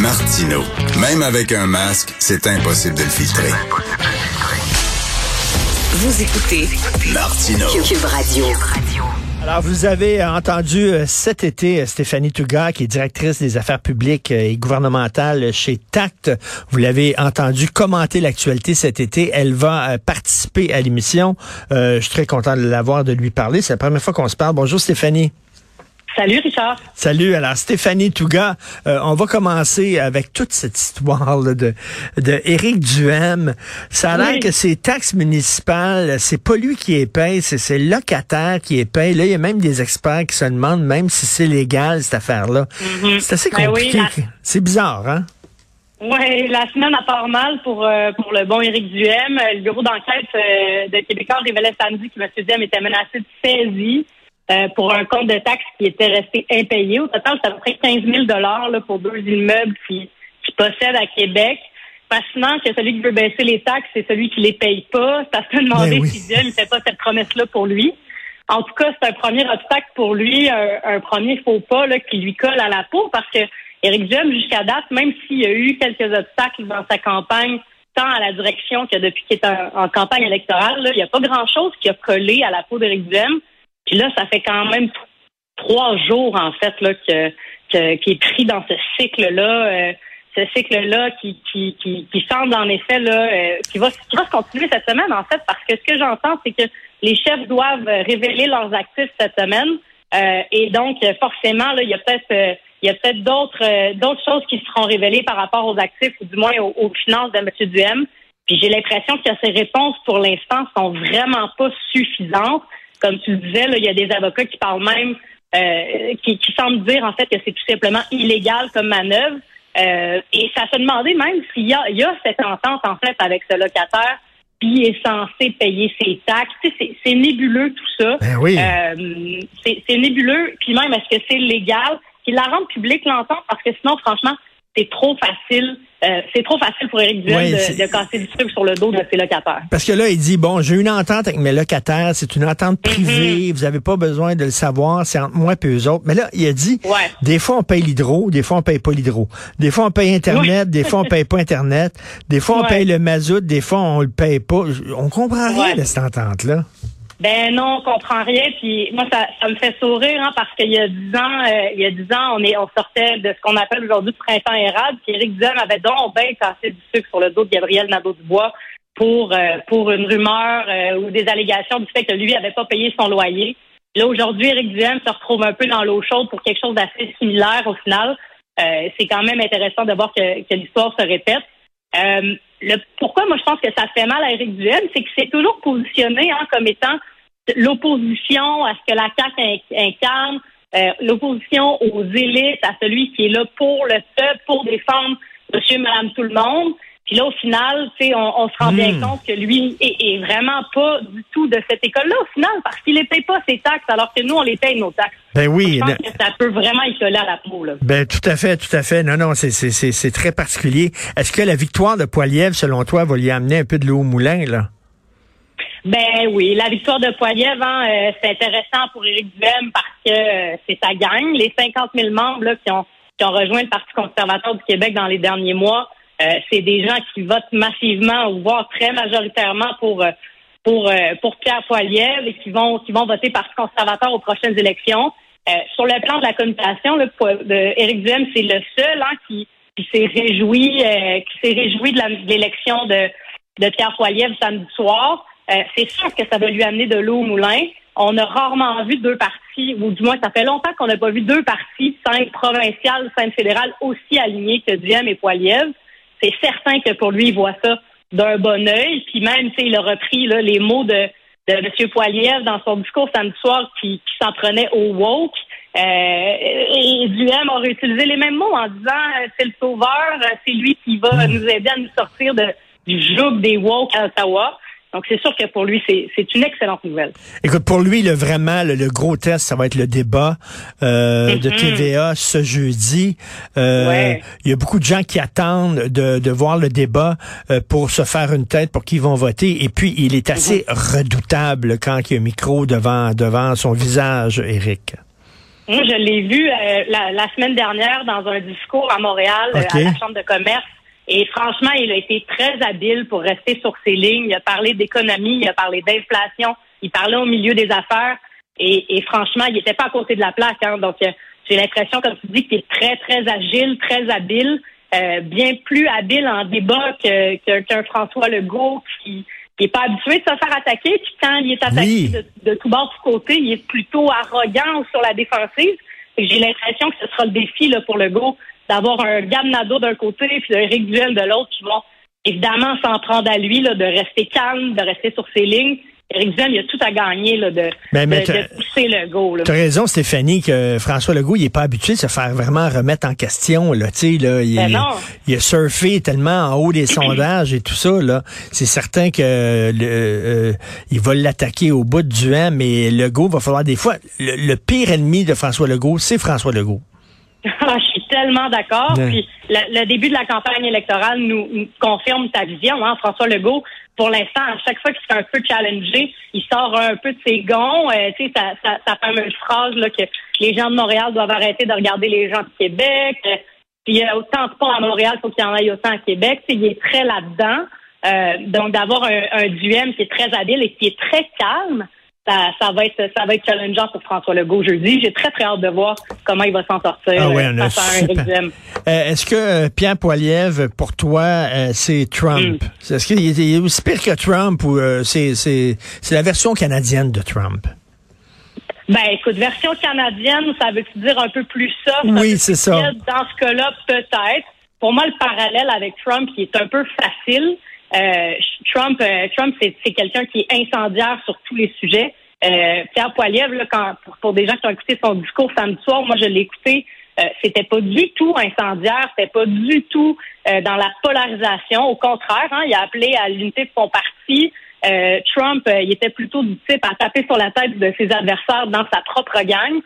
Martino. Même avec un masque, c'est impossible de le filtrer. Vous écoutez Martino. Cube Radio. Alors, vous avez entendu euh, cet été euh, Stéphanie Touga, qui est directrice des affaires publiques euh, et gouvernementales chez Tact. Vous l'avez entendu commenter l'actualité cet été. Elle va participer à l'émission. je suis très content de l'avoir, de lui parler. C'est la première fois qu'on se parle. Bonjour Stéphanie. Salut Richard. Salut. Alors Stéphanie Touga, euh, on va commencer avec toute cette histoire là, de de Éric Duhem. Ça a l'air que ces taxes municipales, c'est pas lui qui les paye, c'est ses locataires qui les payent. Là, il y a même des experts qui se demandent même si c'est légal cette affaire-là. Mm-hmm. C'est assez Ben compliqué. C'est bizarre, hein? Oui, la semaine a part mal pour euh, pour le bon Éric Duhem. Le bureau d'enquête euh, de Québécois révélait samedi que M. Duhem était menacé de saisie. Euh, pour un compte de taxes qui était resté impayé. Au total, c'est à peu près 15 000 là, pour deux immeubles qui, qui possèdent à Québec. Fascinant que celui qui veut baisser les taxes, c'est celui qui les paye pas. Ça se demander Ben oui. si Dieu ne fait pas cette promesse-là pour lui. En tout cas, c'est un premier obstacle pour lui, un, un premier faux pas là, qui lui colle à la peau parce que Éric Duhem, jusqu'à date, même s'il y a eu quelques obstacles dans sa campagne, tant à la direction que depuis qu'il est en, en campagne électorale, là, il n'y a pas grand-chose qui a collé à la peau d'Éric Duhem. Puis là, ça fait quand même trois jours, en fait, là, que, que- qui est pris dans ce cycle-là. euh, ce cycle-là qui, qui, qui, qui semble en effet là, euh, qui va qui va se continuer cette semaine en fait parce que ce que j'entends c'est que les chefs doivent révéler leurs actifs cette semaine euh, et donc forcément là il y a peut-être euh, il y a peut-être d'autres euh, d'autres choses qui seront révélées par rapport aux actifs ou du moins aux, aux finances de M. Duhem puis j'ai l'impression que ces réponses pour l'instant sont vraiment pas suffisantes comme tu le disais là il y a des avocats qui parlent même euh, qui, qui semblent dire en fait que c'est tout simplement illégal comme manœuvre euh, et ça se demandait même s'il y a, il y a cette entente, en fait, avec ce locataire qui est censé payer ses taxes. Tu sais, c'est, nébuleux tout ça. Ben oui. Euh, c'est, c'est nébuleux. Puis même, est-ce que c'est légal? Qu'il la rende publique l'entente parce que sinon, franchement, c'est trop facile. euh, c'est trop facile pour Éric Duhem Oui, de, casser du sucre sur le dos de ses locataires. Parce que là, il dit, bon, j'ai une entente avec mes locataires, c'est une entente privée, vous n'avez pas besoin de le savoir, c'est entre moi et eux autres. Mais là, il a dit, Ouais. des fois on paye l'hydro, des fois on paye pas l'hydro. Des fois on paye Internet, des fois on paye pas Internet. Des fois on Ouais. paye le mazout, des fois on le paye pas. On comprend rien Ouais. de cette entente-là. Ben non, on comprend rien. Puis moi, ça, ça me fait sourire hein, parce qu'il y a dix ans, euh, il y a dix ans, on est, on sortait de ce qu'on appelle aujourd'hui le printemps érable. Puis Éric Duhem avait donc bien cassé du sucre sur le dos de Gabriel Nadeau-Dubois pour euh, pour une rumeur euh, ou des allégations du fait que lui avait pas payé son loyer. Là aujourd'hui, Éric Duhem se retrouve un peu dans l'eau chaude pour quelque chose d'assez similaire au final. Euh, c'est quand même intéressant de voir que, que l'histoire se répète. Le, pourquoi moi je pense que ça fait mal à Éric Duhem, c'est que c'est toujours positionné hein, comme étant l'opposition à ce que la CAQ in- incarne, euh, l'opposition aux élites, à celui qui est là pour le peuple, pour défendre monsieur, madame, tout le monde. Puis là, au final, tu sais, on, on se rend bien Hmm. compte que lui est, est vraiment pas du tout de cette école-là, au final, parce qu'il ne paye pas ses taxes, alors que nous, on les paye nos taxes. Ben oui. Je pense que ça peut vraiment y coller à la peau, là. Ben tout à fait, tout à fait. Non, non, c'est c'est c'est c'est très particulier. Est-ce que la victoire de Poiliev, selon toi, va lui amener un peu de l'eau au moulin là? Ben oui, la victoire de Poiliev, hein, euh, c'est intéressant pour Éric Duhem parce que euh, c'est sa gang. Les 50 000 membres là, qui, ont, qui ont rejoint le Parti conservateur du Québec dans les derniers mois, euh, c'est des gens qui votent massivement voire très majoritairement pour euh, euh, pour Pierre Poiliev et qui vont qui vont voter Parti conservateur aux prochaines élections. Sur le plan de la communication, Po- de Éric Duhem, c'est le seul hein, qui, s'est réjoui qui s'est réjoui de l'élection de Pierre Poilievre samedi soir. C'est sûr que ça va lui amener de l'eau au moulin. On a rarement vu deux partis, ou du moins ça fait longtemps qu'on n'a pas vu deux partis, cinq provinciales, cinq fédérales, aussi alignés que Duhem et Poilievre. C'est certain que pour lui, il voit ça d'un bon œil. Puis même, tu sais, il a repris là, les mots de, de M. Poilievre dans son discours samedi soir qui, qui s'en prenait au woke. Euh, et Duhem aurait utilisé les mêmes mots en disant euh, c'est le sauveur, euh, c'est lui qui va nous aider à nous sortir de, du joug des woke à Ottawa. Donc, c'est sûr que pour lui, c'est c'est une excellente nouvelle. Écoute, pour lui, le, vraiment, le, le gros test, ça va être le débat euh, de Mhm. TVA ce jeudi. Euh, Ouais. Il y a beaucoup de gens qui attendent de, de voir le débat euh, pour se faire une tête pour qui ils vont voter. Et puis, il est assez Mhm. redoutable quand il y a un micro devant, devant son visage, Eric. Moi, je l'ai vu euh, la, semaine dernière dans un discours à Montréal, à la Chambre de commerce. Et franchement, il a été très habile pour rester sur ses lignes. Il a parlé d'économie, il a parlé d'inflation, il parlait au milieu des affaires. Et, franchement, il n'était pas à côté de la plaque. Hein. Donc, euh, j'ai l'impression, comme tu dis, qu'il est très, très agile, très habile, bien plus habile en débat qu'un François Legault qui n'est pas habitué de se faire attaquer. Puis quand il est attaqué de, de, tout bord, tout côté, il est plutôt arrogant sur la défensive. J'ai l'impression que ce sera le défi là, pour Legault d'avoir un Gab d'un côté puis un Rick Duel de l'autre qui vont évidemment s'en prendre à lui, là, de rester calme, de rester sur ses lignes. Éric Duhem, il a tout à gagner là, de, de, pousser Legault. Tu as raison, Stéphanie, que François Legault, il n'est pas habitué de se faire vraiment remettre en question. Là, là, il, ben il, a surfé tellement en haut des sondages et tout ça. Là, C'est certain que le, euh, il va l'attaquer au bout du vent, mais Legault va falloir des fois... Le, pire ennemi de François Legault, c'est François Legault. Ah, tellement d'accord. Puis le, début de la campagne électorale nous, confirme ta vision, hein, François Legault. Pour l'instant, à chaque fois qu'il se fait un peu challenger, il sort un peu de ses gonds. Euh, tu sais, sa, sa, fameuse phrase là, que les gens de Montréal doivent arrêter de regarder les gens de Québec. Euh, puis il y a autant de ponts à Montréal, il faut qu'il y en ait autant à Québec. il est très là-dedans. Euh, donc d'avoir un, un duel qui est très habile et qui est très calme, ça, va être ça va être challengeant pour François Legault jeudi. J'ai très très hâte de voir comment il va s'en sortir ah ouais, euh, euh, Est-ce que euh, Pierre Poilievre, pour toi, c'est Trump? Hmm. Est-ce qu'il est, aussi pire que Trump ou c'est c'est la version canadienne de Trump? Ben, écoute, version canadienne, ça veut dire un peu plus ça? Oui, c'est ça. Dans ce cas-là, peut-être. Pour moi, le parallèle avec Trump, qui est un peu facile. Trump, Trump, c'est quelqu'un qui est incendiaire sur tous les sujets. Euh, Pierre Poilievre, là, quand, pour, des gens qui ont écouté son discours samedi soir, moi je l'ai écouté, euh, c'était pas du tout incendiaire, c'était pas du tout euh, dans la polarisation. Au contraire, hein, il a appelé à l'unité de son parti. Euh, Trump, il était plutôt du type à taper sur la tête de ses adversaires dans sa propre gang.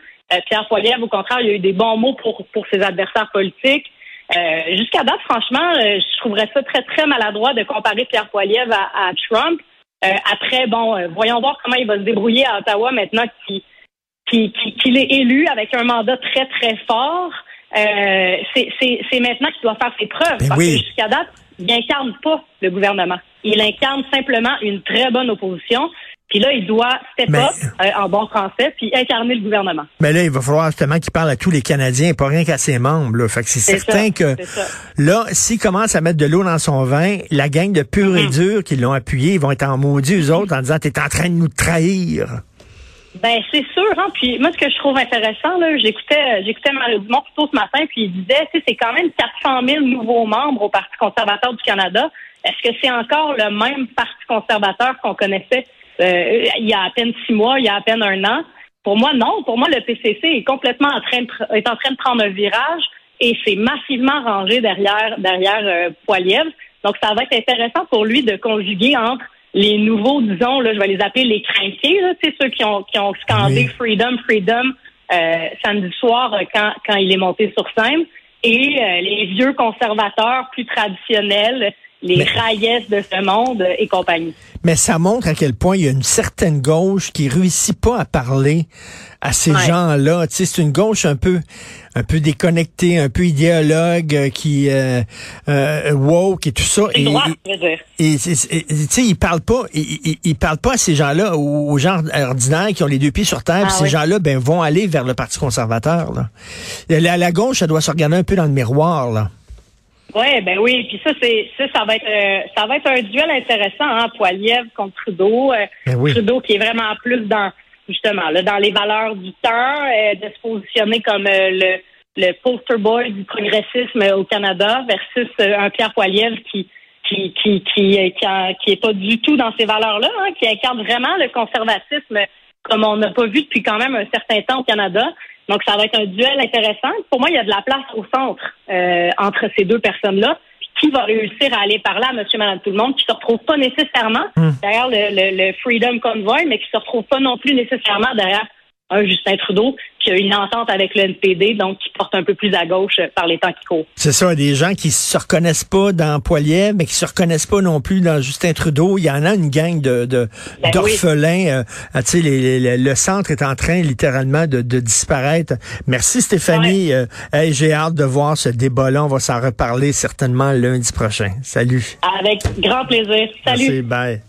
Pierre Poilievre, au contraire, il a eu des bons mots pour ses adversaires politiques. Jusqu'à date, franchement, je trouverais ça très, très maladroit de comparer Pierre Poilievre à Trump. Euh, après, bon, euh, voyons voir comment il va se débrouiller à Ottawa maintenant qu'il est élu avec un mandat très, très fort. Euh, c'est maintenant qu'il doit faire ses preuves. Ben parce que jusqu'à date, il n'incarne pas le gouvernement. Il incarne simplement une très bonne opposition. Puis là, il doit step up euh, en bon français, puis incarner le gouvernement. Mais là, il va falloir justement qu'il parle à tous les Canadiens, pas rien qu'à ses membres. Là. Fait que c'est certain que là, s'il commence à mettre de l'eau dans son vin, la gang de pur et mm. dur qui l'ont appuyé, ils vont être en maudit, eux autres, en disant T'es en train de nous trahir. Ben c'est sûr, hein. Puis moi, ce que je trouve intéressant, là, j'écoutais, j'écoutais Mario Dumont plutôt ce matin, puis il disait, tu sais, c'est quand même 400 000 nouveaux membres au Parti conservateur du Canada. Est-ce que c'est encore le même Parti conservateur qu'on connaissait euh, il y a à peine six mois, il y a à peine un an. Pour moi, non. Pour moi, le PCC est complètement en train de, est en train de prendre un virage et c'est massivement rangé derrière derrière euh, Poiliev. Donc, ça va être intéressant pour lui de conjuguer entre les nouveaux, disons, là, je vais les appeler les crinqués, c'est ceux qui ont qui ont scandé Freedom, Freedom euh, samedi soir euh, quand quand il est monté sur scène, et euh, les vieux conservateurs plus traditionnels les mais, de ce monde et compagnie. Mais ça montre à quel point il y a une certaine gauche qui réussit pas à parler à ces gens-là. Tu sais, c'est une gauche un peu, un peu déconnectée, un peu idéologue, euh, qui euh, euh, woke et tout ça. Et, droit, et, tu sais, ils parlent pas, ils, ils, parlent pas à ces gens-là, aux, gens ordinaires qui ont les deux pieds sur terre. Ah ces gens-là, ben, vont aller vers le Parti conservateur. Là. La, la gauche, ça doit se regarder un peu dans le miroir. là. Ouais, ben oui, puis ça c'est ça, ça va être euh, ça va être un duel intéressant, hein, Poiliev contre Trudeau. Euh, ben Trudeau qui est vraiment plus dans justement là, dans les valeurs du temps, euh, de se positionner comme le, le poster boy du progressisme au Canada versus un Pierre Poiliev qui qui qui qui qui, est pas du tout dans ces valeurs-là, hein, qui incarne vraiment le conservatisme comme on n'a pas vu depuis quand même un certain temps au Canada. Donc, ça va être un duel intéressant. Pour moi, il y a de la place au centre euh, entre ces deux personnes-là. Qui va réussir à aller parler à monsieur, madame, tout le monde, qui se retrouve pas nécessairement hmm. derrière le, le, Freedom Convoy, mais qui se retrouve pas non plus nécessairement derrière un Justin Trudeau qui a une entente avec le NPD, donc qui porte un peu plus à gauche par les temps qui courent. C'est ça, des gens qui se reconnaissent pas dans Poiliev, mais qui se reconnaissent pas non plus dans Justin Trudeau. Il y en a une gang de ben d'orphelins. Euh, tu sais, le centre est en train littéralement de, disparaître. Merci Stéphanie. Euh, j'ai hâte de voir ce débat-là. On va s'en reparler certainement lundi prochain. Salut. Avec grand plaisir. Salut. Merci, bye.